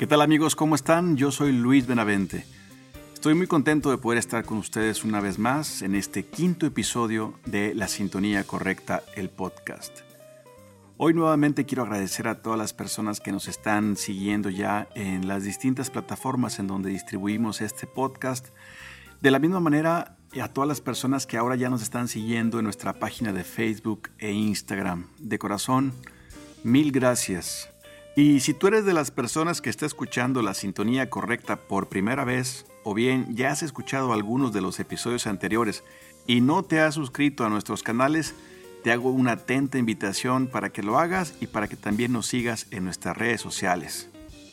¿Qué tal amigos? ¿Cómo están? Yo soy Luis Benavente. Estoy muy contento de poder estar con ustedes una vez más en este quinto episodio de La Sintonía Correcta, el podcast. Hoy nuevamente quiero agradecer a todas las personas que nos están siguiendo ya en las distintas plataformas en donde distribuimos este podcast. De la misma manera, a todas las personas que ahora ya nos están siguiendo en nuestra página de Facebook e Instagram. De corazón, mil gracias. Y si tú eres de las personas que está escuchando la sintonía correcta por primera vez, o bien ya has escuchado algunos de los episodios anteriores y no te has suscrito a nuestros canales, te hago una atenta invitación para que lo hagas y para que también nos sigas en nuestras redes sociales.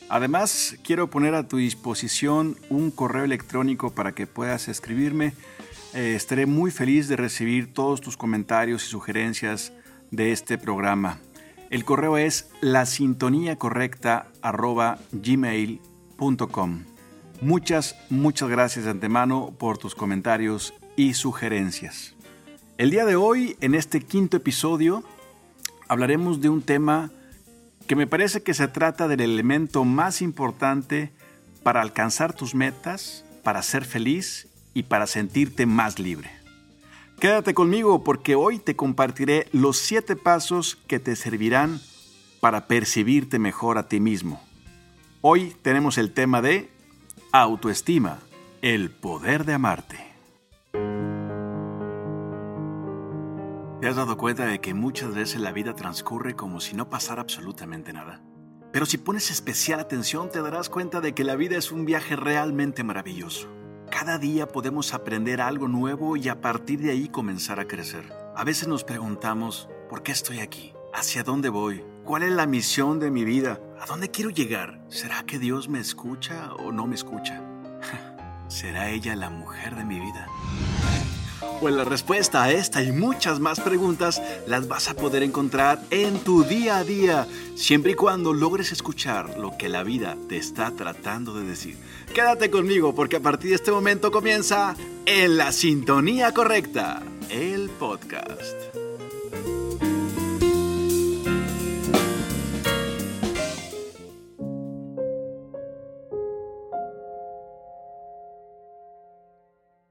Además, quiero poner a tu disposición un correo electrónico para que puedas escribirme. Eh, estaré muy feliz de recibir todos tus comentarios y sugerencias de este programa. El correo es la sintonía correcta gmail.com. Muchas, muchas gracias de antemano por tus comentarios y sugerencias. El día de hoy, en este quinto episodio, hablaremos de un tema que me parece que se trata del elemento más importante para alcanzar tus metas, para ser feliz y para sentirte más libre. Quédate conmigo porque hoy te compartiré los siete pasos que te servirán para percibirte mejor a ti mismo. Hoy tenemos el tema de autoestima, el poder de amarte. ¿Te has dado cuenta de que muchas veces la vida transcurre como si no pasara absolutamente nada? Pero si pones especial atención te darás cuenta de que la vida es un viaje realmente maravilloso. Cada día podemos aprender algo nuevo y a partir de ahí comenzar a crecer. A veces nos preguntamos, ¿por qué estoy aquí? ¿Hacia dónde voy? ¿Cuál es la misión de mi vida? ¿A dónde quiero llegar? ¿Será que Dios me escucha o no me escucha? ¿Será ella la mujer de mi vida? Pues la respuesta a esta y muchas más preguntas las vas a poder encontrar en tu día a día, siempre y cuando logres escuchar lo que la vida te está tratando de decir. Quédate conmigo porque a partir de este momento comienza En la Sintonía Correcta, el podcast.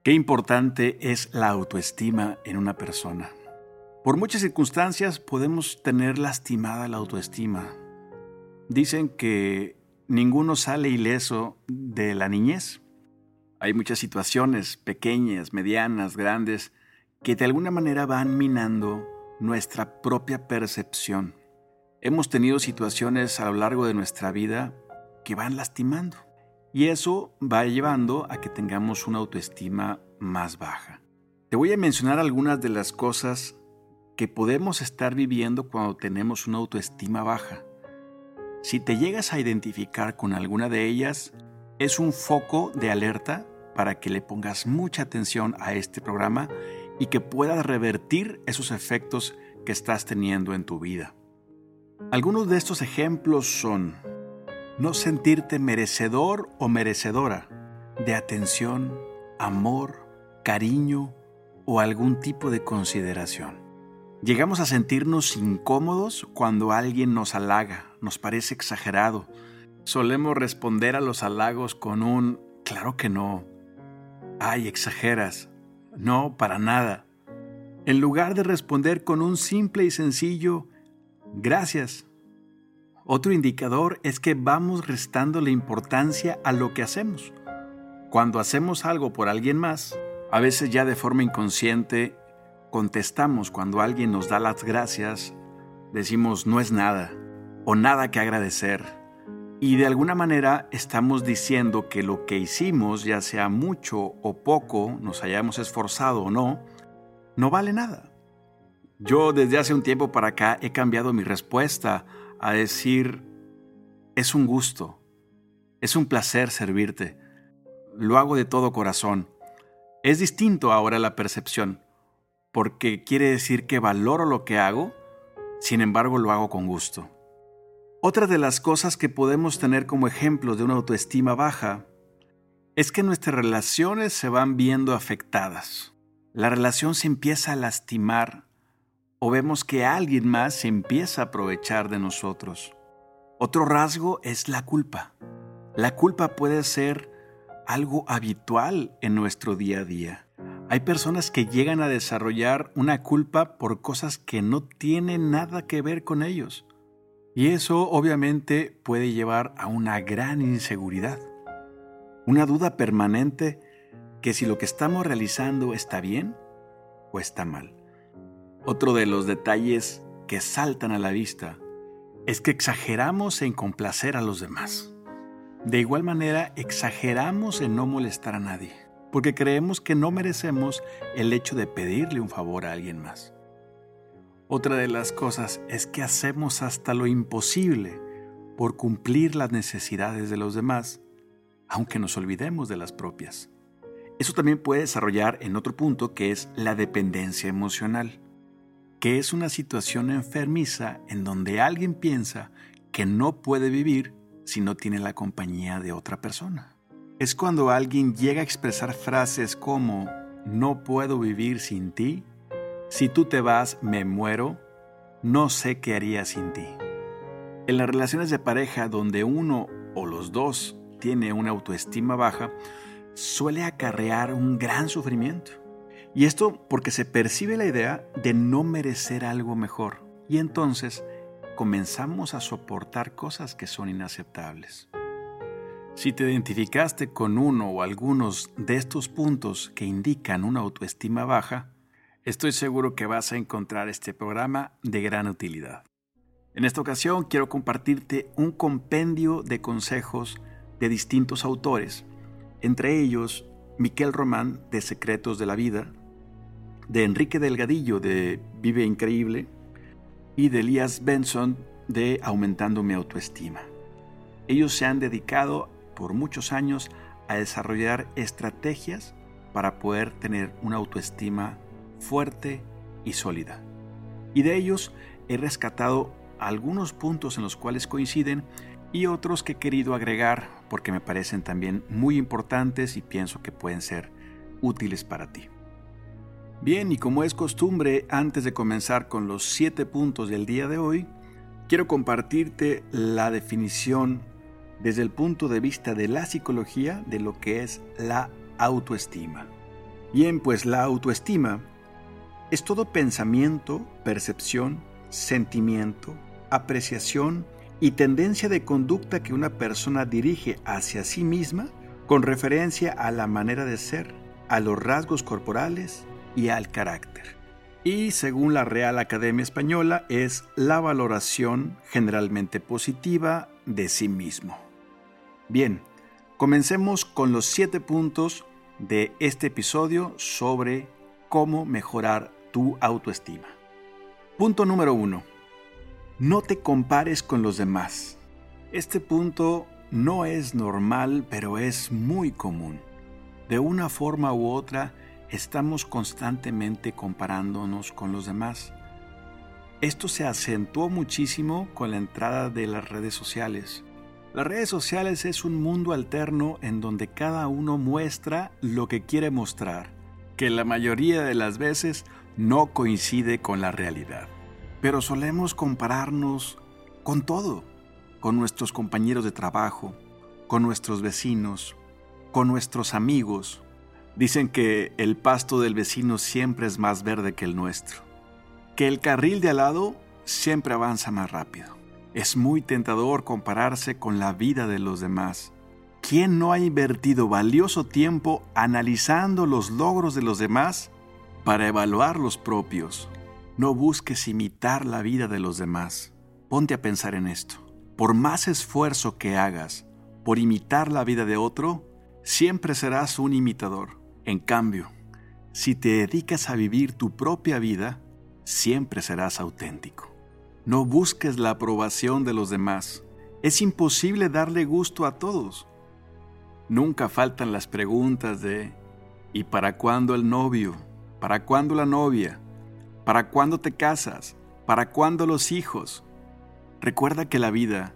Qué importante es la autoestima en una persona. Por muchas circunstancias podemos tener lastimada la autoestima. Dicen que ninguno sale ileso de la niñez. Hay muchas situaciones pequeñas, medianas, grandes, que de alguna manera van minando nuestra propia percepción. Hemos tenido situaciones a lo largo de nuestra vida que van lastimando. Y eso va llevando a que tengamos una autoestima más baja. Te voy a mencionar algunas de las cosas que podemos estar viviendo cuando tenemos una autoestima baja. Si te llegas a identificar con alguna de ellas, es un foco de alerta para que le pongas mucha atención a este programa y que puedas revertir esos efectos que estás teniendo en tu vida. Algunos de estos ejemplos son no sentirte merecedor o merecedora de atención, amor, cariño o algún tipo de consideración. Llegamos a sentirnos incómodos cuando alguien nos halaga, nos parece exagerado. Solemos responder a los halagos con un claro que no. Ay, exageras. No, para nada. En lugar de responder con un simple y sencillo gracias otro indicador es que vamos restando la importancia a lo que hacemos. Cuando hacemos algo por alguien más, a veces ya de forma inconsciente contestamos cuando alguien nos da las gracias, decimos no es nada o nada que agradecer. Y de alguna manera estamos diciendo que lo que hicimos, ya sea mucho o poco, nos hayamos esforzado o no, no vale nada. Yo desde hace un tiempo para acá he cambiado mi respuesta a decir, es un gusto, es un placer servirte, lo hago de todo corazón. Es distinto ahora la percepción, porque quiere decir que valoro lo que hago, sin embargo lo hago con gusto. Otra de las cosas que podemos tener como ejemplo de una autoestima baja es que nuestras relaciones se van viendo afectadas. La relación se empieza a lastimar o vemos que alguien más se empieza a aprovechar de nosotros. Otro rasgo es la culpa. La culpa puede ser algo habitual en nuestro día a día. Hay personas que llegan a desarrollar una culpa por cosas que no tienen nada que ver con ellos. Y eso obviamente puede llevar a una gran inseguridad. Una duda permanente que si lo que estamos realizando está bien o está mal. Otro de los detalles que saltan a la vista es que exageramos en complacer a los demás. De igual manera, exageramos en no molestar a nadie, porque creemos que no merecemos el hecho de pedirle un favor a alguien más. Otra de las cosas es que hacemos hasta lo imposible por cumplir las necesidades de los demás, aunque nos olvidemos de las propias. Eso también puede desarrollar en otro punto que es la dependencia emocional que es una situación enfermiza en donde alguien piensa que no puede vivir si no tiene la compañía de otra persona. Es cuando alguien llega a expresar frases como no puedo vivir sin ti, si tú te vas me muero, no sé qué haría sin ti. En las relaciones de pareja donde uno o los dos tiene una autoestima baja, suele acarrear un gran sufrimiento. Y esto porque se percibe la idea de no merecer algo mejor. Y entonces comenzamos a soportar cosas que son inaceptables. Si te identificaste con uno o algunos de estos puntos que indican una autoestima baja, estoy seguro que vas a encontrar este programa de gran utilidad. En esta ocasión quiero compartirte un compendio de consejos de distintos autores, entre ellos Miquel Román de Secretos de la Vida, de Enrique Delgadillo de Vive Increíble y de Elias Benson de Aumentando mi autoestima. Ellos se han dedicado por muchos años a desarrollar estrategias para poder tener una autoestima fuerte y sólida. Y de ellos he rescatado algunos puntos en los cuales coinciden y otros que he querido agregar porque me parecen también muy importantes y pienso que pueden ser útiles para ti. Bien, y como es costumbre, antes de comenzar con los siete puntos del día de hoy, quiero compartirte la definición desde el punto de vista de la psicología de lo que es la autoestima. Bien, pues la autoestima es todo pensamiento, percepción, sentimiento, apreciación y tendencia de conducta que una persona dirige hacia sí misma con referencia a la manera de ser, a los rasgos corporales, y al carácter. Y según la Real Academia Española es la valoración generalmente positiva de sí mismo. Bien, comencemos con los siete puntos de este episodio sobre cómo mejorar tu autoestima. Punto número uno. No te compares con los demás. Este punto no es normal, pero es muy común. De una forma u otra, estamos constantemente comparándonos con los demás. Esto se acentuó muchísimo con la entrada de las redes sociales. Las redes sociales es un mundo alterno en donde cada uno muestra lo que quiere mostrar, que la mayoría de las veces no coincide con la realidad. Pero solemos compararnos con todo, con nuestros compañeros de trabajo, con nuestros vecinos, con nuestros amigos, Dicen que el pasto del vecino siempre es más verde que el nuestro, que el carril de al lado siempre avanza más rápido. Es muy tentador compararse con la vida de los demás. ¿Quién no ha invertido valioso tiempo analizando los logros de los demás para evaluar los propios? No busques imitar la vida de los demás. Ponte a pensar en esto. Por más esfuerzo que hagas por imitar la vida de otro, siempre serás un imitador. En cambio, si te dedicas a vivir tu propia vida, siempre serás auténtico. No busques la aprobación de los demás. Es imposible darle gusto a todos. Nunca faltan las preguntas de ¿y para cuándo el novio? ¿Para cuándo la novia? ¿Para cuándo te casas? ¿Para cuándo los hijos? Recuerda que la vida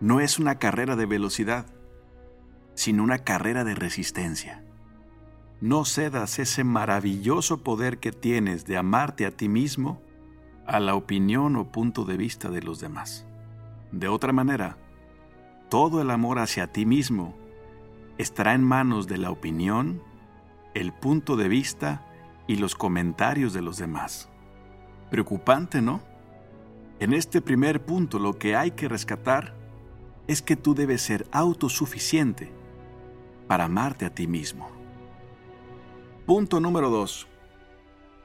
no es una carrera de velocidad, sino una carrera de resistencia no cedas ese maravilloso poder que tienes de amarte a ti mismo a la opinión o punto de vista de los demás. De otra manera, todo el amor hacia ti mismo estará en manos de la opinión, el punto de vista y los comentarios de los demás. Preocupante, ¿no? En este primer punto lo que hay que rescatar es que tú debes ser autosuficiente para amarte a ti mismo. Punto número 2.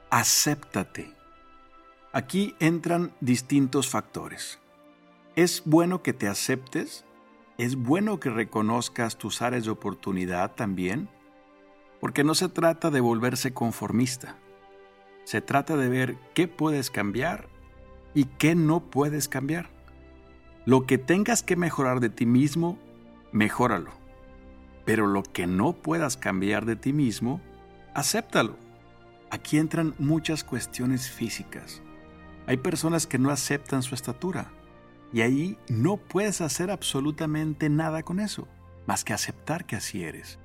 Acéptate. Aquí entran distintos factores. Es bueno que te aceptes, es bueno que reconozcas tus áreas de oportunidad también, porque no se trata de volverse conformista. Se trata de ver qué puedes cambiar y qué no puedes cambiar. Lo que tengas que mejorar de ti mismo, mejóralo. Pero lo que no puedas cambiar de ti mismo, acéptalo. Aquí entran muchas cuestiones físicas. Hay personas que no aceptan su estatura y ahí no puedes hacer absolutamente nada con eso, más que aceptar que así eres.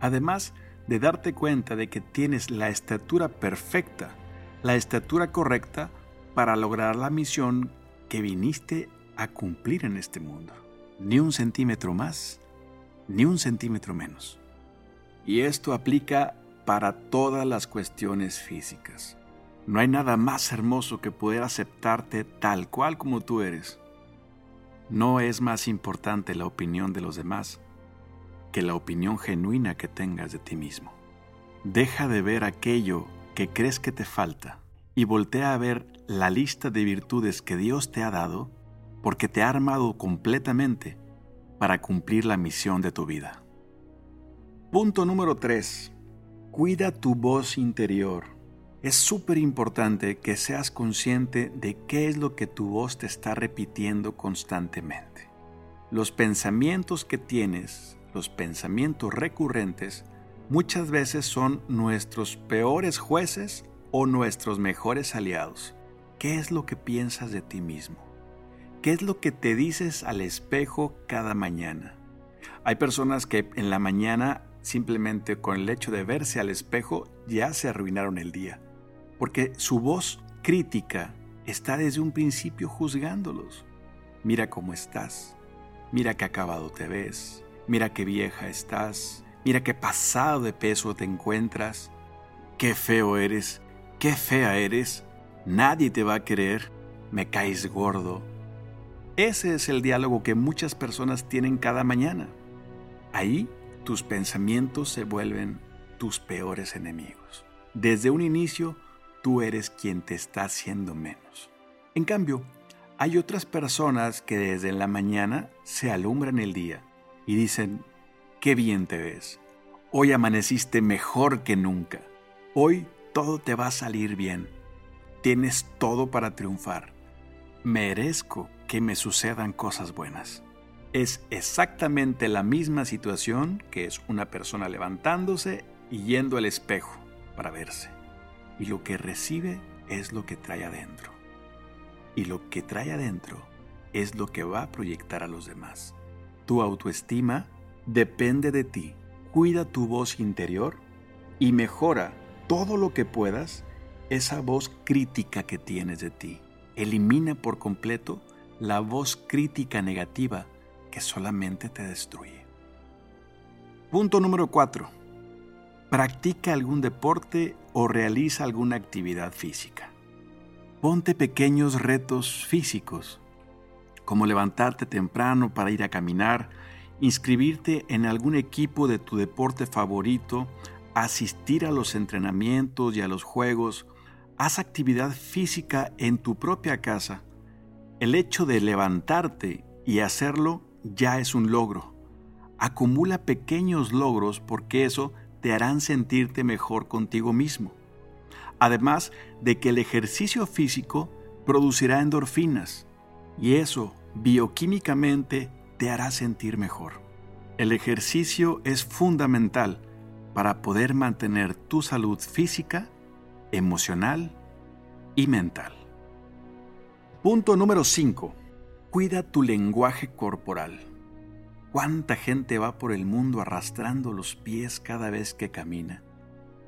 Además de darte cuenta de que tienes la estatura perfecta, la estatura correcta para lograr la misión que viniste a cumplir en este mundo. Ni un centímetro más, ni un centímetro menos. Y esto aplica para todas las cuestiones físicas. No hay nada más hermoso que poder aceptarte tal cual como tú eres. No es más importante la opinión de los demás que la opinión genuina que tengas de ti mismo. Deja de ver aquello que crees que te falta y voltea a ver la lista de virtudes que Dios te ha dado porque te ha armado completamente para cumplir la misión de tu vida. Punto número 3. Cuida tu voz interior. Es súper importante que seas consciente de qué es lo que tu voz te está repitiendo constantemente. Los pensamientos que tienes, los pensamientos recurrentes, muchas veces son nuestros peores jueces o nuestros mejores aliados. ¿Qué es lo que piensas de ti mismo? ¿Qué es lo que te dices al espejo cada mañana? Hay personas que en la mañana simplemente con el hecho de verse al espejo ya se arruinaron el día, porque su voz crítica está desde un principio juzgándolos. Mira cómo estás, mira qué acabado te ves, mira qué vieja estás, mira qué pasado de peso te encuentras, qué feo eres, qué fea eres, nadie te va a querer, me caes gordo. Ese es el diálogo que muchas personas tienen cada mañana. Ahí tus pensamientos se vuelven tus peores enemigos. Desde un inicio, tú eres quien te está haciendo menos. En cambio, hay otras personas que desde la mañana se alumbran el día y dicen, qué bien te ves. Hoy amaneciste mejor que nunca. Hoy todo te va a salir bien. Tienes todo para triunfar. Merezco que me sucedan cosas buenas. Es exactamente la misma situación que es una persona levantándose y yendo al espejo para verse. Y lo que recibe es lo que trae adentro. Y lo que trae adentro es lo que va a proyectar a los demás. Tu autoestima depende de ti. Cuida tu voz interior y mejora todo lo que puedas esa voz crítica que tienes de ti. Elimina por completo la voz crítica negativa que solamente te destruye. Punto número 4. Practica algún deporte o realiza alguna actividad física. Ponte pequeños retos físicos, como levantarte temprano para ir a caminar, inscribirte en algún equipo de tu deporte favorito, asistir a los entrenamientos y a los juegos, haz actividad física en tu propia casa. El hecho de levantarte y hacerlo ya es un logro. Acumula pequeños logros porque eso te harán sentirte mejor contigo mismo. Además de que el ejercicio físico producirá endorfinas y eso bioquímicamente te hará sentir mejor. El ejercicio es fundamental para poder mantener tu salud física, emocional y mental. Punto número 5. Cuida tu lenguaje corporal. ¿Cuánta gente va por el mundo arrastrando los pies cada vez que camina?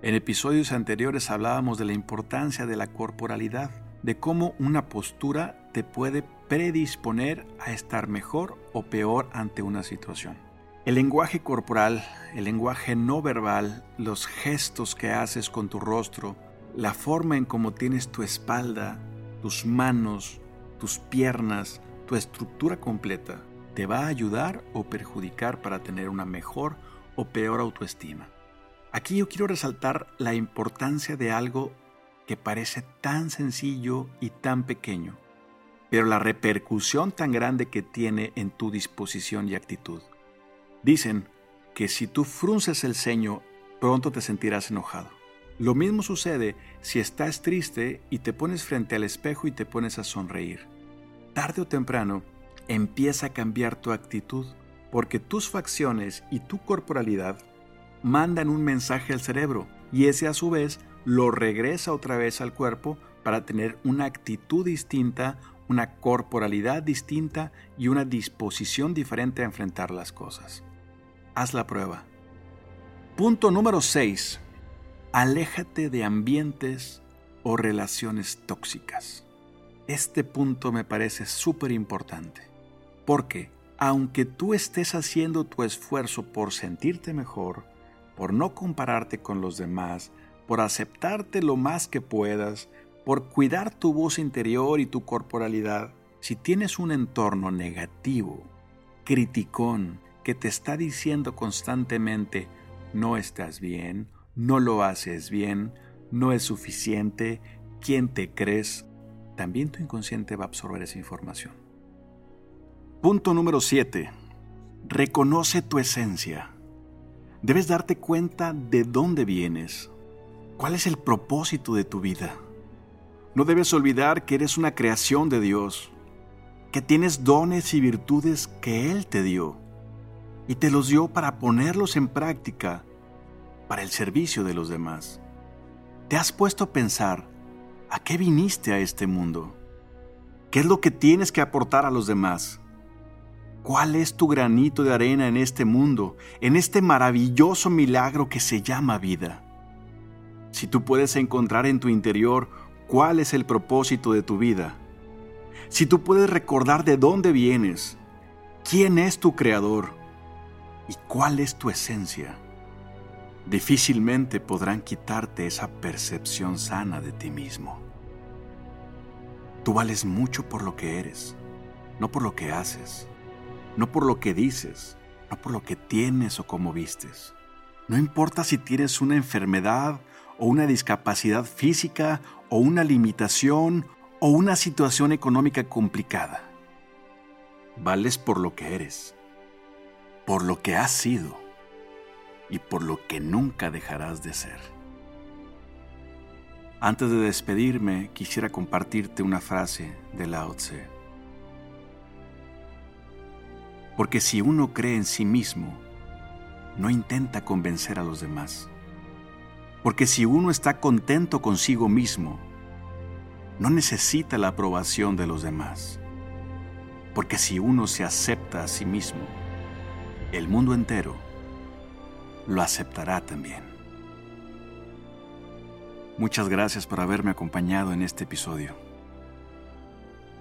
En episodios anteriores hablábamos de la importancia de la corporalidad, de cómo una postura te puede predisponer a estar mejor o peor ante una situación. El lenguaje corporal, el lenguaje no verbal, los gestos que haces con tu rostro, la forma en cómo tienes tu espalda, tus manos, tus piernas, tu estructura completa, te va a ayudar o perjudicar para tener una mejor o peor autoestima. Aquí yo quiero resaltar la importancia de algo que parece tan sencillo y tan pequeño, pero la repercusión tan grande que tiene en tu disposición y actitud. Dicen que si tú frunces el ceño, pronto te sentirás enojado. Lo mismo sucede si estás triste y te pones frente al espejo y te pones a sonreír. Tarde o temprano empieza a cambiar tu actitud porque tus facciones y tu corporalidad mandan un mensaje al cerebro y ese a su vez lo regresa otra vez al cuerpo para tener una actitud distinta, una corporalidad distinta y una disposición diferente a enfrentar las cosas haz la prueba. Punto número 6. Aléjate de ambientes o relaciones tóxicas. Este punto me parece súper importante, porque aunque tú estés haciendo tu esfuerzo por sentirte mejor, por no compararte con los demás, por aceptarte lo más que puedas, por cuidar tu voz interior y tu corporalidad, si tienes un entorno negativo, criticón, que te está diciendo constantemente, no estás bien, no lo haces bien, no es suficiente, ¿quién te crees? También tu inconsciente va a absorber esa información. Punto número 7. Reconoce tu esencia. Debes darte cuenta de dónde vienes. ¿Cuál es el propósito de tu vida? No debes olvidar que eres una creación de Dios, que tienes dones y virtudes que Él te dio y te los dio para ponerlos en práctica para el servicio de los demás. ¿Te has puesto a pensar a qué viniste a este mundo? ¿Qué es lo que tienes que aportar a los demás? ¿Cuál es tu granito de arena en este mundo, en este maravilloso milagro que se llama vida? Si tú puedes encontrar en tu interior cuál es el propósito de tu vida, si tú puedes recordar de dónde vienes, quién es tu creador, y cuál es tu esencia, difícilmente podrán quitarte esa percepción sana de ti mismo. Tú vales mucho por lo que eres, no por lo que haces, no por lo que dices, no por lo que tienes o cómo vistes. No importa si tienes una enfermedad o una discapacidad física o una limitación o una situación económica complicada. Vales por lo que eres por lo que has sido y por lo que nunca dejarás de ser. Antes de despedirme, quisiera compartirte una frase de Lao Tse. Porque si uno cree en sí mismo, no intenta convencer a los demás. Porque si uno está contento consigo mismo, no necesita la aprobación de los demás. Porque si uno se acepta a sí mismo, el mundo entero lo aceptará también. Muchas gracias por haberme acompañado en este episodio.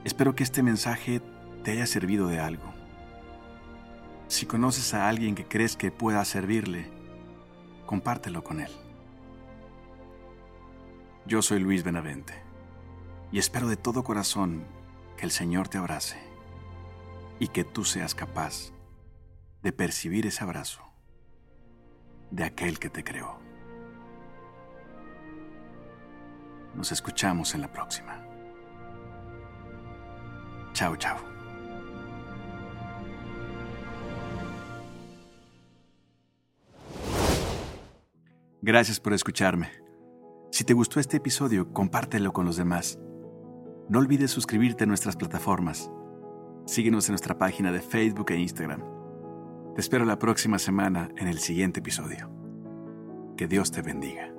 Espero que este mensaje te haya servido de algo. Si conoces a alguien que crees que pueda servirle, compártelo con él. Yo soy Luis Benavente y espero de todo corazón que el Señor te abrace y que tú seas capaz de percibir ese abrazo de aquel que te creó. Nos escuchamos en la próxima. Chao, chao. Gracias por escucharme. Si te gustó este episodio, compártelo con los demás. No olvides suscribirte a nuestras plataformas. Síguenos en nuestra página de Facebook e Instagram te espero la próxima semana en el siguiente episodio. Que Dios te bendiga.